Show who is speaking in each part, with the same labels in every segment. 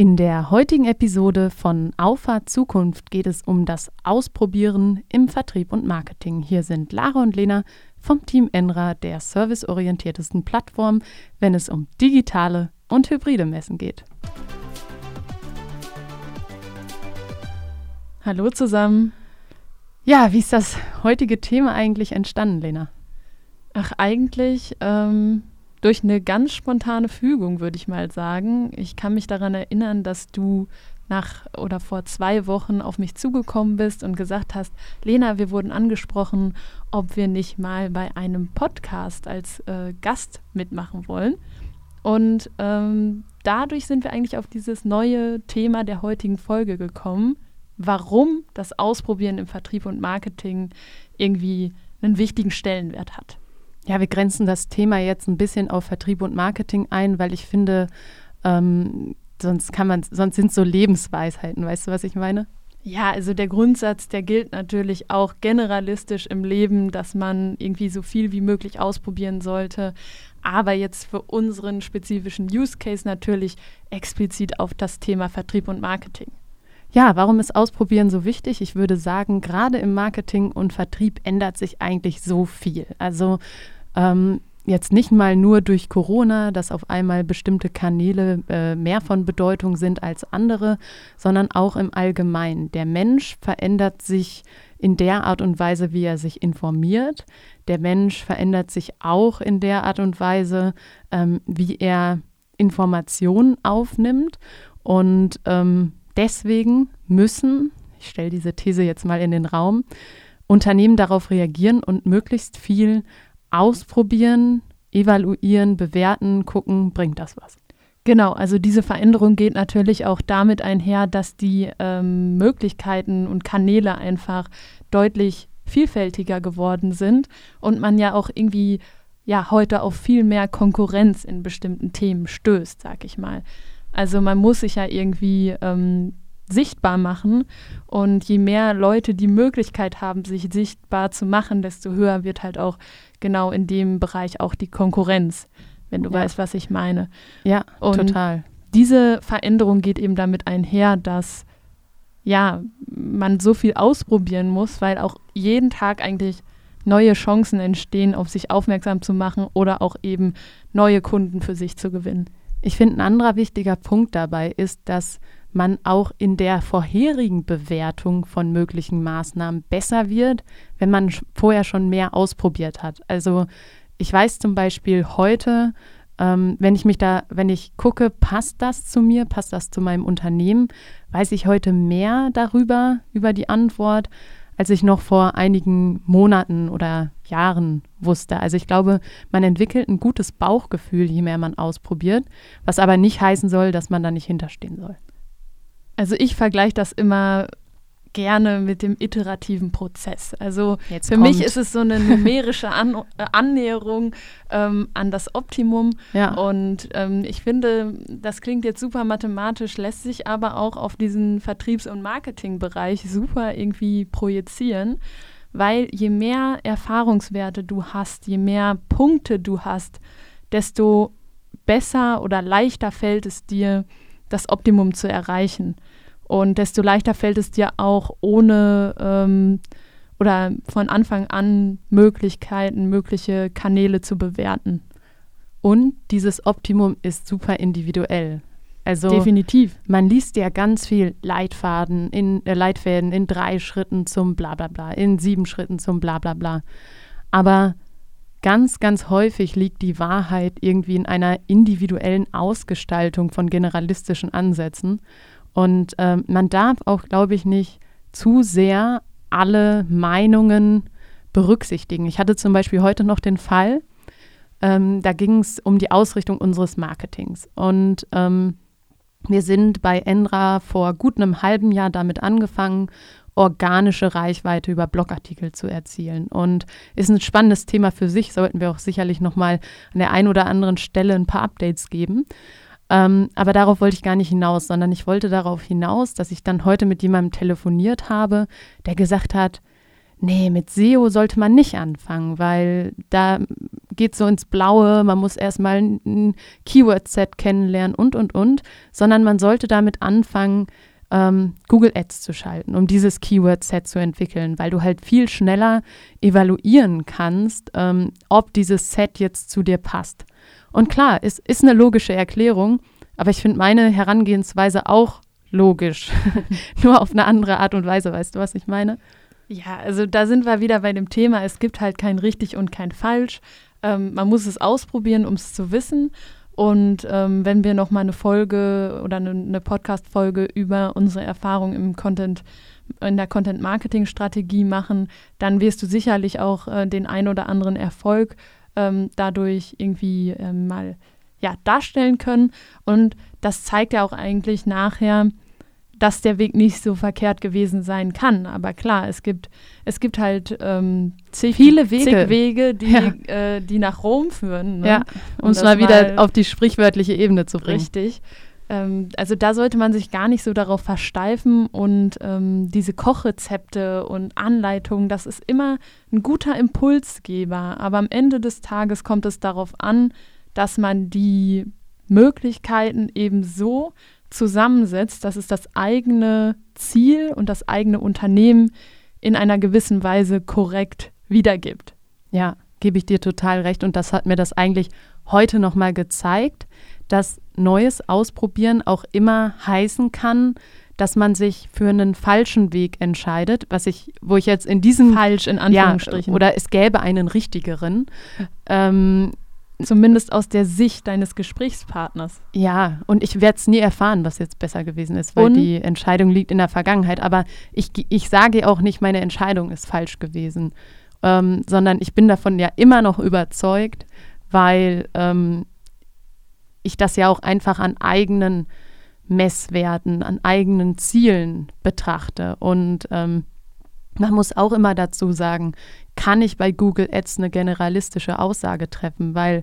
Speaker 1: In der heutigen Episode von Auffahrt Zukunft geht es um das Ausprobieren im Vertrieb und Marketing. Hier sind Lara und Lena vom Team Enra, der serviceorientiertesten Plattform, wenn es um digitale und hybride Messen geht. Hallo zusammen. Ja, wie ist das heutige Thema eigentlich entstanden, Lena?
Speaker 2: Ach, eigentlich ähm, durch eine ganz spontane Fügung, würde ich mal sagen. Ich kann mich daran erinnern, dass du nach oder vor zwei Wochen auf mich zugekommen bist und gesagt hast, Lena, wir wurden angesprochen, ob wir nicht mal bei einem Podcast als äh, Gast mitmachen wollen. Und ähm, dadurch sind wir eigentlich auf dieses neue Thema der heutigen Folge gekommen, warum das Ausprobieren im Vertrieb und Marketing irgendwie einen wichtigen Stellenwert hat.
Speaker 1: Ja, wir grenzen das Thema jetzt ein bisschen auf Vertrieb und Marketing ein, weil ich finde, ähm, sonst kann man, sonst sind so Lebensweisheiten, weißt du, was ich meine?
Speaker 2: Ja, also der Grundsatz, der gilt natürlich auch generalistisch im Leben, dass man irgendwie so viel wie möglich ausprobieren sollte. Aber jetzt für unseren spezifischen Use Case natürlich explizit auf das Thema Vertrieb und Marketing.
Speaker 1: Ja, warum ist Ausprobieren so wichtig? Ich würde sagen, gerade im Marketing und Vertrieb ändert sich eigentlich so viel. Also ähm, jetzt nicht mal nur durch Corona, dass auf einmal bestimmte Kanäle äh, mehr von Bedeutung sind als andere, sondern auch im Allgemeinen. Der Mensch verändert sich in der Art und Weise, wie er sich informiert. Der Mensch verändert sich auch in der Art und Weise, ähm, wie er Informationen aufnimmt. Und ähm, deswegen müssen, ich stelle diese These jetzt mal in den Raum, Unternehmen darauf reagieren und möglichst viel ausprobieren, evaluieren, bewerten, gucken, bringt das was.
Speaker 2: Genau, also diese Veränderung geht natürlich auch damit einher, dass die ähm, Möglichkeiten und Kanäle einfach deutlich vielfältiger geworden sind und man ja auch irgendwie ja heute auf viel mehr Konkurrenz in bestimmten Themen stößt, sag ich mal. Also man muss sich ja irgendwie ähm, sichtbar machen und je mehr Leute die Möglichkeit haben, sich sichtbar zu machen, desto höher wird halt auch genau in dem Bereich auch die Konkurrenz, wenn du ja. weißt, was ich meine.
Speaker 1: Ja, und total.
Speaker 2: Diese Veränderung geht eben damit einher, dass ja, man so viel ausprobieren muss, weil auch jeden Tag eigentlich neue Chancen entstehen, auf sich aufmerksam zu machen oder auch eben neue Kunden für sich zu gewinnen.
Speaker 1: Ich finde, ein anderer wichtiger Punkt dabei ist, dass man auch in der vorherigen Bewertung von möglichen Maßnahmen besser wird, wenn man vorher schon mehr ausprobiert hat. Also ich weiß zum Beispiel heute, ähm, wenn ich mich da, wenn ich gucke, passt das zu mir, passt das zu meinem Unternehmen, weiß ich heute mehr darüber, über die Antwort, als ich noch vor einigen Monaten oder Jahren wusste. Also ich glaube, man entwickelt ein gutes Bauchgefühl, je mehr man ausprobiert, was aber nicht heißen soll, dass man da nicht hinterstehen soll.
Speaker 2: Also ich vergleiche das immer gerne mit dem iterativen Prozess. Also Jetzt für kommt. mich ist es so eine numerische an äh, Annäherung ähm, an das Optimum. Ja. Und ähm, ich finde, das klingt jetzt super mathematisch, lässt sich aber auch auf diesen Vertriebs- und Marketingbereich super irgendwie projizieren. Weil je mehr Erfahrungswerte du hast, je mehr Punkte du hast, desto besser oder leichter fällt es dir, das Optimum zu erreichen. Und desto leichter fällt es dir auch ohne ähm, oder von Anfang an Möglichkeiten, mögliche Kanäle zu bewerten.
Speaker 1: Und dieses Optimum ist super individuell.
Speaker 2: Also definitiv.
Speaker 1: Man liest ja ganz viel Leitfaden in äh, Leitfäden in drei Schritten zum Blablabla, in sieben Schritten zum Blablabla. Aber ganz, ganz häufig liegt die Wahrheit irgendwie in einer individuellen Ausgestaltung von generalistischen Ansätzen. Und ähm, man darf auch, glaube ich, nicht zu sehr alle Meinungen berücksichtigen. Ich hatte zum Beispiel heute noch den Fall, ähm, da ging es um die Ausrichtung unseres Marketings. Und ähm, wir sind bei Endra vor gut einem halben Jahr damit angefangen, organische Reichweite über Blogartikel zu erzielen. Und ist ein spannendes Thema für sich, sollten wir auch sicherlich nochmal an der einen oder anderen Stelle ein paar Updates geben. Ähm, aber darauf wollte ich gar nicht hinaus, sondern ich wollte darauf hinaus, dass ich dann heute mit jemandem telefoniert habe, der gesagt hat, nee, mit SEO sollte man nicht anfangen, weil da geht so ins Blaue, man muss erstmal ein Keyword-Set kennenlernen und, und, und, sondern man sollte damit anfangen, ähm, Google Ads zu schalten, um dieses Keyword-Set zu entwickeln, weil du halt viel schneller evaluieren kannst, ähm, ob dieses Set jetzt zu dir passt. Und klar, es ist eine logische Erklärung, aber ich finde meine Herangehensweise auch logisch, nur auf eine andere Art und Weise, weißt du, was ich meine?
Speaker 2: Ja, also da sind wir wieder bei dem Thema, es gibt halt kein richtig und kein falsch. Ähm, man muss es ausprobieren, um es zu wissen. Und ähm, wenn wir nochmal eine Folge oder eine, eine Podcast-Folge über unsere Erfahrung im Content, in der Content-Marketing-Strategie machen, dann wirst du sicherlich auch äh, den ein oder anderen Erfolg ähm, dadurch irgendwie äh, mal ja, darstellen können. Und das zeigt ja auch eigentlich nachher, dass der Weg nicht so verkehrt gewesen sein kann. Aber klar, es gibt, es gibt halt ähm, zig, viele Wege, zig Wege die, ja. äh, die nach Rom führen.
Speaker 1: Ne? Ja, um es mal wieder auf die sprichwörtliche Ebene zu bringen.
Speaker 2: Richtig. Ähm, also da sollte man sich gar nicht so darauf versteifen und ähm, diese Kochrezepte und Anleitungen, das ist immer ein guter Impulsgeber. Aber am Ende des Tages kommt es darauf an, dass man die Möglichkeiten eben so zusammensetzt, dass es das eigene Ziel und das eigene Unternehmen in einer gewissen Weise korrekt wiedergibt.
Speaker 1: Ja, gebe ich dir total recht. Und das hat mir das eigentlich heute nochmal gezeigt, dass Neues ausprobieren auch immer heißen kann, dass man sich für einen falschen Weg entscheidet, was ich, wo ich jetzt in diesem
Speaker 2: falsch in Anführungsstrichen
Speaker 1: ja, oder es gäbe einen richtigeren.
Speaker 2: Ähm, Zumindest aus der Sicht deines Gesprächspartners.
Speaker 1: Ja, und ich werde es nie erfahren, was jetzt besser gewesen ist, weil und? die Entscheidung liegt in der Vergangenheit. Aber ich, ich sage auch nicht, meine Entscheidung ist falsch gewesen, ähm, sondern ich bin davon ja immer noch überzeugt, weil ähm, ich das ja auch einfach an eigenen Messwerten, an eigenen Zielen betrachte. Und ähm, man muss auch immer dazu sagen, kann ich bei Google Ads eine generalistische Aussage treffen, weil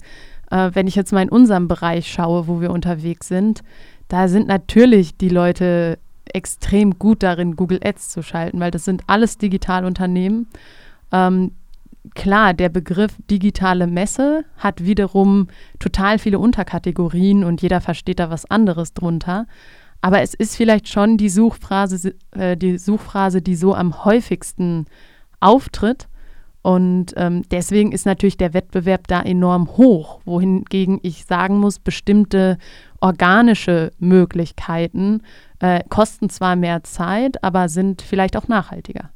Speaker 1: äh, wenn ich jetzt mal in unserem Bereich schaue, wo wir unterwegs sind, da sind natürlich die Leute extrem gut darin, Google Ads zu schalten, weil das sind alles Digitalunternehmen. Ähm, klar, der Begriff digitale Messe hat wiederum total viele Unterkategorien und jeder versteht da was anderes drunter. Aber es ist vielleicht schon die Suchphrase, äh, die Suchphrase, die so am häufigsten auftritt. Und ähm, deswegen ist natürlich der Wettbewerb da enorm hoch, wohingegen ich sagen muss, bestimmte organische Möglichkeiten äh, kosten zwar mehr Zeit, aber sind vielleicht auch nachhaltiger.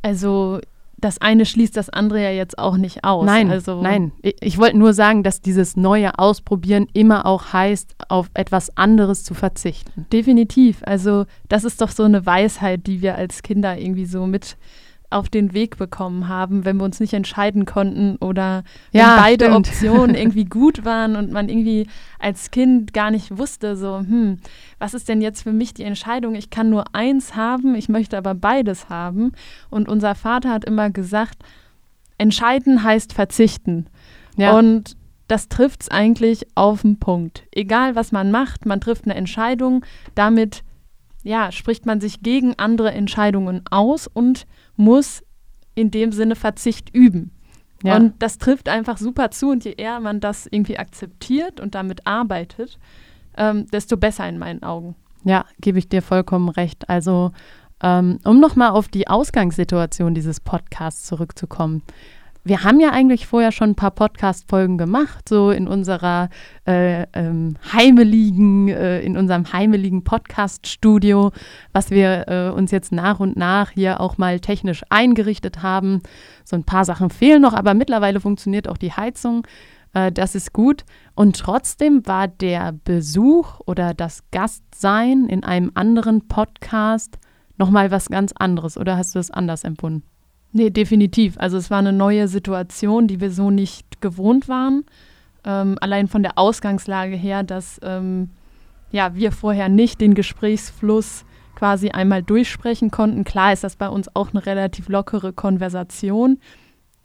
Speaker 2: Also das eine schließt das andere ja jetzt auch nicht aus.
Speaker 1: Nein,
Speaker 2: also
Speaker 1: nein. Ich, ich wollte nur sagen, dass dieses neue Ausprobieren immer auch heißt, auf etwas anderes zu verzichten.
Speaker 2: Definitiv. Also das ist doch so eine Weisheit, die wir als Kinder irgendwie so mit auf den Weg bekommen haben, wenn wir uns nicht entscheiden konnten oder wenn ja, beide stimmt. Optionen irgendwie gut waren und man irgendwie als Kind gar nicht wusste, so, hm, was ist denn jetzt für mich die Entscheidung? Ich kann nur eins haben, ich möchte aber beides haben. Und unser Vater hat immer gesagt, entscheiden heißt verzichten. Ja. Und das trifft es eigentlich auf den Punkt. Egal, was man macht, man trifft eine Entscheidung, damit ja, spricht man sich gegen andere Entscheidungen aus und muss in dem Sinne Verzicht üben. Ja. Und das trifft einfach super zu. Und je eher man das irgendwie akzeptiert und damit arbeitet, ähm, desto besser in meinen Augen.
Speaker 1: Ja, gebe ich dir vollkommen recht. Also, ähm, um nochmal auf die Ausgangssituation dieses Podcasts zurückzukommen wir haben ja eigentlich vorher schon ein paar Podcast-Folgen gemacht, so in unserer äh, ähm, heimeligen, äh, in unserem heimeligen Podcast-Studio, was wir äh, uns jetzt nach und nach hier auch mal technisch eingerichtet haben. So ein paar Sachen fehlen noch, aber mittlerweile funktioniert auch die Heizung. Äh, das ist gut. Und trotzdem war der Besuch oder das Gastsein in einem anderen Podcast nochmal was ganz anderes. Oder hast du es anders empfunden?
Speaker 2: Nee, definitiv. Also es war eine neue Situation, die wir so nicht gewohnt waren. Ähm, allein von der Ausgangslage her, dass ähm, ja, wir vorher nicht den Gesprächsfluss quasi einmal durchsprechen konnten. Klar ist das bei uns auch eine relativ lockere Konversation,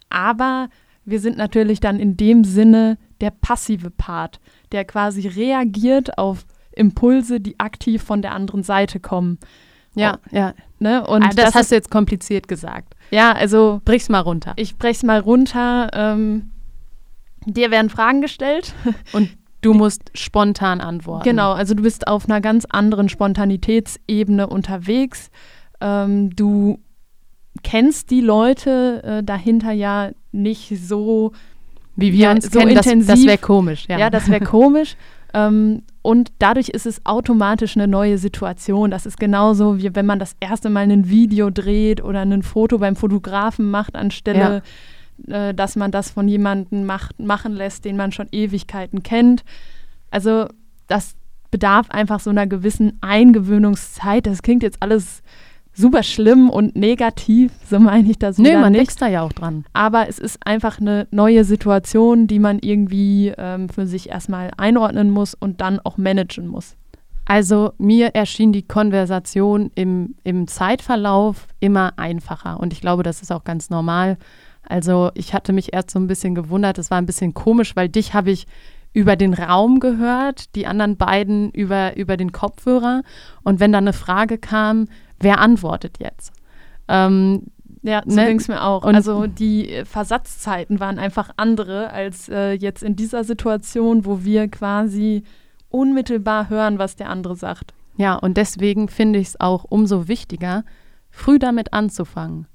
Speaker 2: aber wir sind natürlich dann in dem Sinne der passive Part, der quasi reagiert auf Impulse, die aktiv von der anderen Seite kommen.
Speaker 1: Ja, oh, ja.
Speaker 2: Ne? Und
Speaker 1: ah, das, das hast du jetzt kompliziert gesagt.
Speaker 2: Ja, also
Speaker 1: brich's mal runter.
Speaker 2: Ich brech's mal runter. Ähm, dir werden Fragen gestellt.
Speaker 1: Und du musst spontan antworten.
Speaker 2: Genau, also du bist auf einer ganz anderen Spontanitätsebene unterwegs. Ähm, du kennst die Leute äh, dahinter ja nicht so
Speaker 1: wie wir ja, uns so kennen, intensiv. Das, das wäre komisch.
Speaker 2: Ja, ja das wäre komisch. ähm, und dadurch ist es automatisch eine neue Situation. Das ist genauso, wie wenn man das erste Mal ein Video dreht oder ein Foto beim Fotografen macht, anstelle, ja. äh, dass man das von jemandem macht, machen lässt, den man schon Ewigkeiten kennt. Also das bedarf einfach so einer gewissen Eingewöhnungszeit. Das klingt jetzt alles super schlimm und negativ, so meine ich das.
Speaker 1: Nee, man wächst da ja auch dran.
Speaker 2: Aber es ist einfach eine neue Situation, die man irgendwie ähm, für sich erstmal einordnen muss und dann auch managen muss.
Speaker 1: Also mir erschien die Konversation im, im Zeitverlauf immer einfacher und ich glaube, das ist auch ganz normal. Also ich hatte mich erst so ein bisschen gewundert, es war ein bisschen komisch, weil dich habe ich über den Raum gehört, die anderen beiden über, über den Kopfhörer. Und wenn da eine Frage kam, wer antwortet jetzt?
Speaker 2: Ähm, ja, so ne? ging es mir auch. Und also die Versatzzeiten waren einfach andere als äh, jetzt in dieser Situation, wo wir quasi unmittelbar hören, was der andere sagt.
Speaker 1: Ja, und deswegen finde ich es auch umso wichtiger, früh damit anzufangen.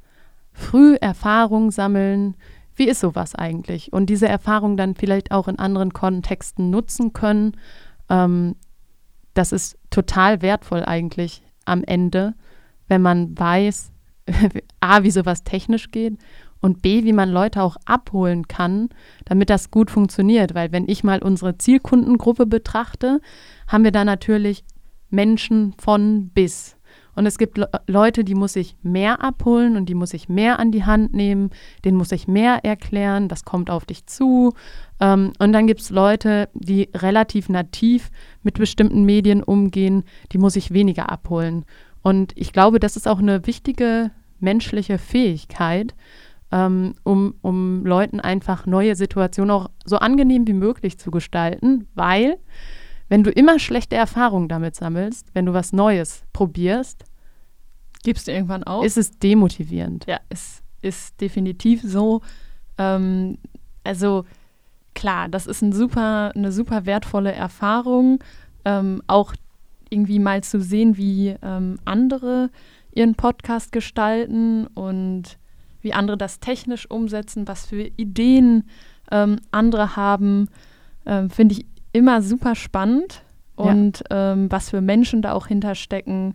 Speaker 1: Früh Erfahrung sammeln. Wie ist sowas eigentlich? Und diese Erfahrung dann vielleicht auch in anderen Kontexten nutzen können. Ähm, das ist total wertvoll eigentlich am Ende wenn man weiß, A, wie sowas technisch geht und B, wie man Leute auch abholen kann, damit das gut funktioniert. Weil wenn ich mal unsere Zielkundengruppe betrachte, haben wir da natürlich Menschen von bis. Und es gibt Le Leute, die muss ich mehr abholen und die muss ich mehr an die Hand nehmen, denen muss ich mehr erklären, das kommt auf dich zu. Ähm, und dann gibt es Leute, die relativ nativ mit bestimmten Medien umgehen, die muss ich weniger abholen. Und ich glaube, das ist auch eine wichtige menschliche Fähigkeit, ähm, um, um Leuten einfach neue Situationen auch so angenehm wie möglich zu gestalten, weil wenn du immer schlechte Erfahrungen damit sammelst, wenn du was Neues probierst,
Speaker 2: gibst du irgendwann auf.
Speaker 1: Ist es demotivierend.
Speaker 2: Ja, es ist definitiv so. Ähm, also klar, das ist ein super, eine super wertvolle Erfahrung. Ähm, auch irgendwie mal zu sehen, wie ähm, andere ihren Podcast gestalten und wie andere das technisch umsetzen, was für Ideen ähm, andere haben, ähm, finde ich immer super spannend. Und ja. ähm, was für Menschen da auch hinterstecken,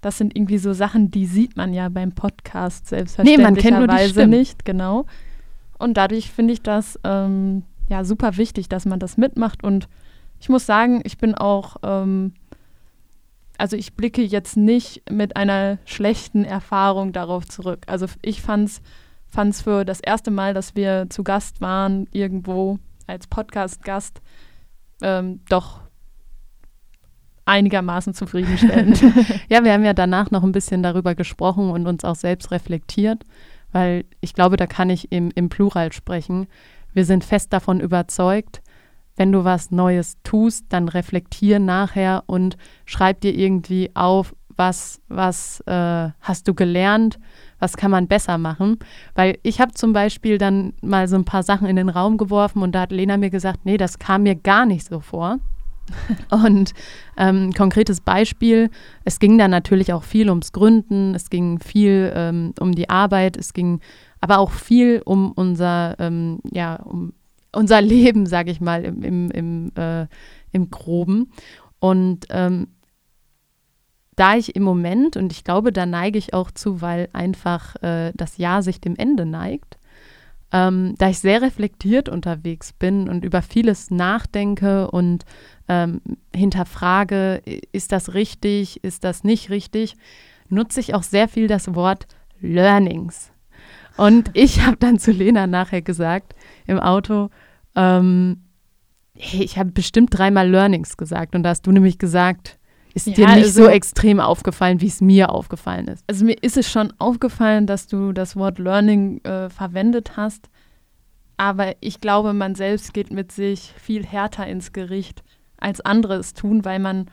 Speaker 2: das sind irgendwie so Sachen, die sieht man ja beim Podcast selbstverständlicherweise nee, nicht, genau. Und dadurch finde ich das ähm, ja super wichtig, dass man das mitmacht. Und ich muss sagen, ich bin auch ähm, also ich blicke jetzt nicht mit einer schlechten Erfahrung darauf zurück. Also ich fand es für das erste Mal, dass wir zu Gast waren, irgendwo als Podcast-Gast, ähm, doch einigermaßen zufriedenstellend.
Speaker 1: ja, wir haben ja danach noch ein bisschen darüber gesprochen und uns auch selbst reflektiert, weil ich glaube, da kann ich im, im Plural sprechen. Wir sind fest davon überzeugt, wenn du was Neues tust, dann reflektier nachher und schreib dir irgendwie auf, was, was äh, hast du gelernt, was kann man besser machen. Weil ich habe zum Beispiel dann mal so ein paar Sachen in den Raum geworfen und da hat Lena mir gesagt, nee, das kam mir gar nicht so vor. Und ähm, konkretes Beispiel, es ging dann natürlich auch viel ums Gründen, es ging viel ähm, um die Arbeit, es ging aber auch viel um unser, ähm, ja, um unser Leben, sage ich mal, im, im, im, äh, im Groben. Und ähm, da ich im Moment, und ich glaube, da neige ich auch zu, weil einfach äh, das Jahr sich dem Ende neigt, ähm, da ich sehr reflektiert unterwegs bin und über vieles nachdenke und ähm, hinterfrage, ist das richtig, ist das nicht richtig, nutze ich auch sehr viel das Wort Learnings. Und ich habe dann zu Lena nachher gesagt im Auto, ähm, hey, ich habe bestimmt dreimal Learnings gesagt und da hast du nämlich gesagt, ist ja, dir nicht also, so extrem aufgefallen, wie es mir aufgefallen ist.
Speaker 2: Also mir ist es schon aufgefallen, dass du das Wort Learning äh, verwendet hast, aber ich glaube, man selbst geht mit sich viel härter ins Gericht, als andere es tun, weil man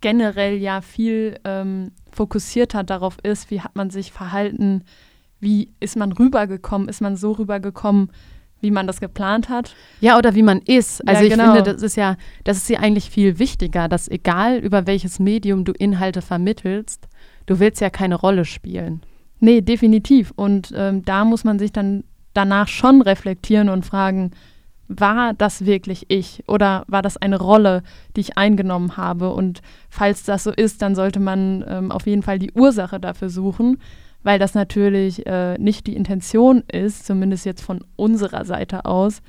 Speaker 2: generell ja viel ähm, fokussierter darauf ist, wie hat man sich verhalten, wie ist man rübergekommen, ist man so rübergekommen, wie man das geplant hat.
Speaker 1: Ja, oder wie man ist. Also ja, genau. ich finde, das ist ja, das ist ja eigentlich viel wichtiger, dass egal über welches Medium du Inhalte vermittelst, du willst ja keine Rolle spielen.
Speaker 2: Nee, definitiv. Und ähm, da muss man sich dann danach schon reflektieren und fragen, war das wirklich ich oder war das eine Rolle, die ich eingenommen habe? Und falls das so ist, dann sollte man ähm, auf jeden Fall die Ursache dafür suchen, weil das natürlich äh, nicht die Intention ist, zumindest jetzt von unserer Seite aus.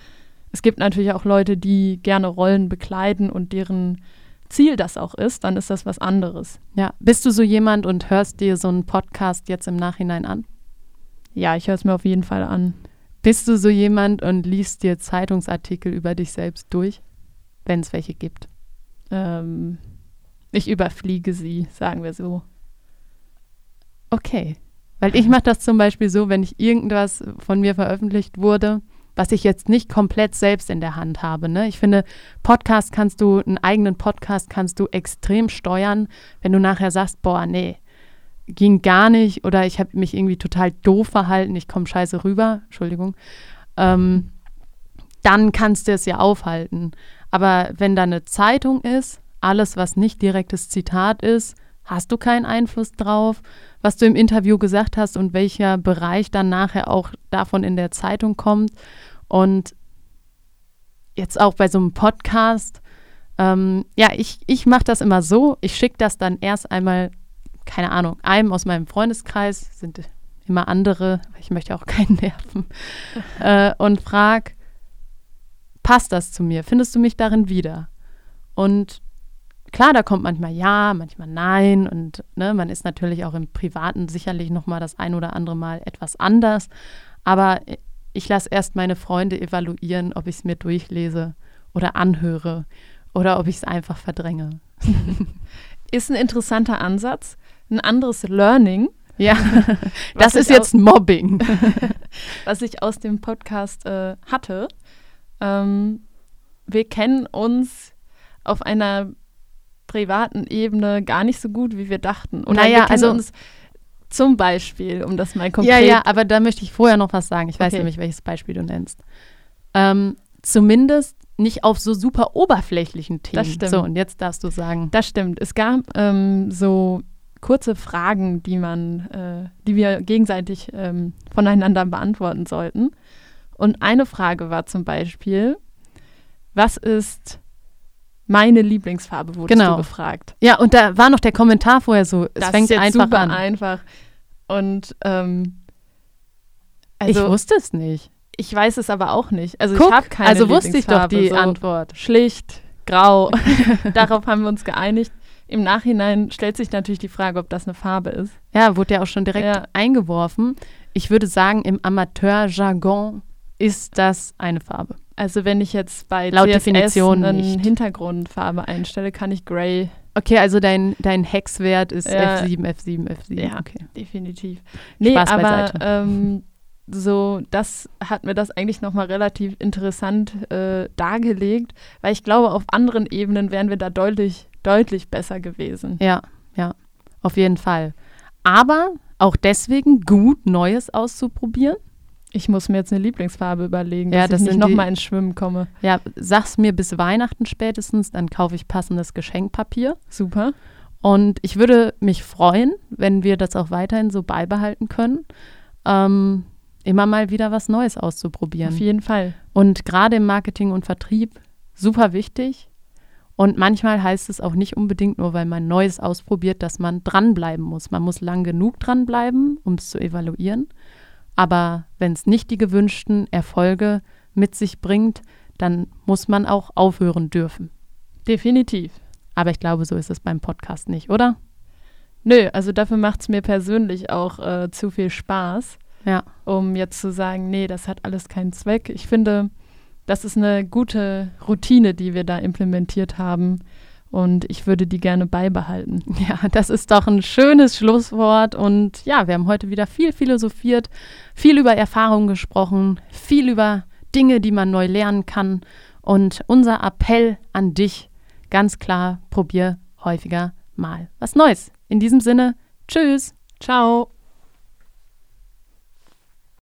Speaker 2: Es gibt natürlich auch Leute, die gerne Rollen bekleiden und deren Ziel das auch ist, dann ist das was anderes.
Speaker 1: Ja, bist du so jemand und hörst dir so einen Podcast jetzt im Nachhinein an?
Speaker 2: Ja, ich höre es mir auf jeden Fall an.
Speaker 1: Bist du so jemand und liest dir Zeitungsartikel über dich selbst durch, wenn es welche gibt?
Speaker 2: Ähm, ich überfliege sie, sagen wir so.
Speaker 1: Okay. Weil ich mache das zum Beispiel so, wenn ich irgendwas von mir veröffentlicht wurde, was ich jetzt nicht komplett selbst in der Hand habe. Ne? Ich finde, Podcast kannst du, einen eigenen Podcast kannst du extrem steuern, wenn du nachher sagst, boah, nee, ging gar nicht oder ich habe mich irgendwie total doof verhalten, ich komme scheiße rüber, Entschuldigung, ähm, dann kannst du es ja aufhalten. Aber wenn da eine Zeitung ist, alles, was nicht direktes Zitat ist, hast du keinen Einfluss drauf, was du im Interview gesagt hast und welcher Bereich dann nachher auch davon in der Zeitung kommt. Und jetzt auch bei so einem Podcast, ähm, ja, ich, ich mache das immer so, ich schicke das dann erst einmal keine Ahnung, einem aus meinem Freundeskreis, sind immer andere, ich möchte auch keinen nerven, äh, und frag, passt das zu mir? Findest du mich darin wieder? Und klar, da kommt manchmal ja, manchmal nein und ne, man ist natürlich auch im Privaten sicherlich noch mal das ein oder andere Mal etwas anders, aber ich lasse erst meine Freunde evaluieren, ob ich es mir durchlese oder anhöre oder ob ich es einfach verdränge.
Speaker 2: ist ein interessanter Ansatz ein anderes Learning.
Speaker 1: Ja, das ist jetzt Mobbing.
Speaker 2: was ich aus dem Podcast äh, hatte. Ähm, wir kennen uns auf einer privaten Ebene gar nicht so gut, wie wir dachten.
Speaker 1: Und naja, also uns
Speaker 2: zum Beispiel, um das mal konkret.
Speaker 1: Ja, ja, aber da möchte ich vorher noch was sagen. Ich weiß okay. nämlich, welches Beispiel du nennst. Ähm, zumindest nicht auf so super oberflächlichen Themen.
Speaker 2: Das stimmt.
Speaker 1: So, und jetzt darfst du sagen.
Speaker 2: Das stimmt. Es gab ähm, so kurze Fragen, die man, äh, die wir gegenseitig ähm, voneinander beantworten sollten. Und eine Frage war zum Beispiel, was ist meine Lieblingsfarbe, wurdest genau. du gefragt.
Speaker 1: Ja, und da war noch der Kommentar vorher so, es
Speaker 2: das
Speaker 1: fängt
Speaker 2: ist
Speaker 1: einfach
Speaker 2: super
Speaker 1: an.
Speaker 2: einfach. Und ähm,
Speaker 1: also, ich wusste es nicht.
Speaker 2: Ich weiß es aber auch nicht. Also
Speaker 1: Guck,
Speaker 2: ich habe keine
Speaker 1: Also wusste ich doch die
Speaker 2: so
Speaker 1: Antwort.
Speaker 2: Schlicht, grau. Darauf haben wir uns geeinigt. Im Nachhinein stellt sich natürlich die Frage, ob das eine Farbe ist.
Speaker 1: Ja, wurde ja auch schon direkt ja. eingeworfen. Ich würde sagen, im Amateurjargon ist das eine Farbe.
Speaker 2: Also wenn ich jetzt bei
Speaker 1: Laut CSS Definition
Speaker 2: eine
Speaker 1: nicht.
Speaker 2: Hintergrundfarbe einstelle, kann ich Gray.
Speaker 1: Okay, also dein, dein Hexwert ist
Speaker 2: ja.
Speaker 1: F7, F7, F7.
Speaker 2: Ja,
Speaker 1: okay.
Speaker 2: definitiv. Nee, Spaß aber ähm, so, das hat mir das eigentlich nochmal relativ interessant äh, dargelegt, weil ich glaube, auf anderen Ebenen wären wir da deutlich deutlich besser gewesen.
Speaker 1: Ja, ja, auf jeden Fall. Aber auch deswegen gut, Neues auszuprobieren.
Speaker 2: Ich muss mir jetzt eine Lieblingsfarbe überlegen, ja, dass ich nicht nochmal ins Schwimmen komme.
Speaker 1: Ja, sag's mir bis Weihnachten spätestens, dann kaufe ich passendes Geschenkpapier.
Speaker 2: Super.
Speaker 1: Und ich würde mich freuen, wenn wir das auch weiterhin so beibehalten können, ähm, immer mal wieder was Neues auszuprobieren.
Speaker 2: Auf jeden Fall.
Speaker 1: Und gerade im Marketing und Vertrieb super wichtig, und manchmal heißt es auch nicht unbedingt nur, weil man Neues ausprobiert, dass man dranbleiben muss. Man muss lang genug dranbleiben, um es zu evaluieren. Aber wenn es nicht die gewünschten Erfolge mit sich bringt, dann muss man auch aufhören dürfen.
Speaker 2: Definitiv.
Speaker 1: Aber ich glaube, so ist es beim Podcast nicht, oder?
Speaker 2: Nö, also dafür macht es mir persönlich auch äh, zu viel Spaß,
Speaker 1: ja.
Speaker 2: um jetzt zu sagen, nee, das hat alles keinen Zweck. Ich finde, das ist eine gute Routine, die wir da implementiert haben. Und ich würde die gerne beibehalten.
Speaker 1: Ja, das ist doch ein schönes Schlusswort. Und ja, wir haben heute wieder viel philosophiert, viel über Erfahrungen gesprochen, viel über Dinge, die man neu lernen kann. Und unser Appell an dich, ganz klar, probier häufiger mal was Neues. In diesem Sinne, tschüss.
Speaker 2: Ciao.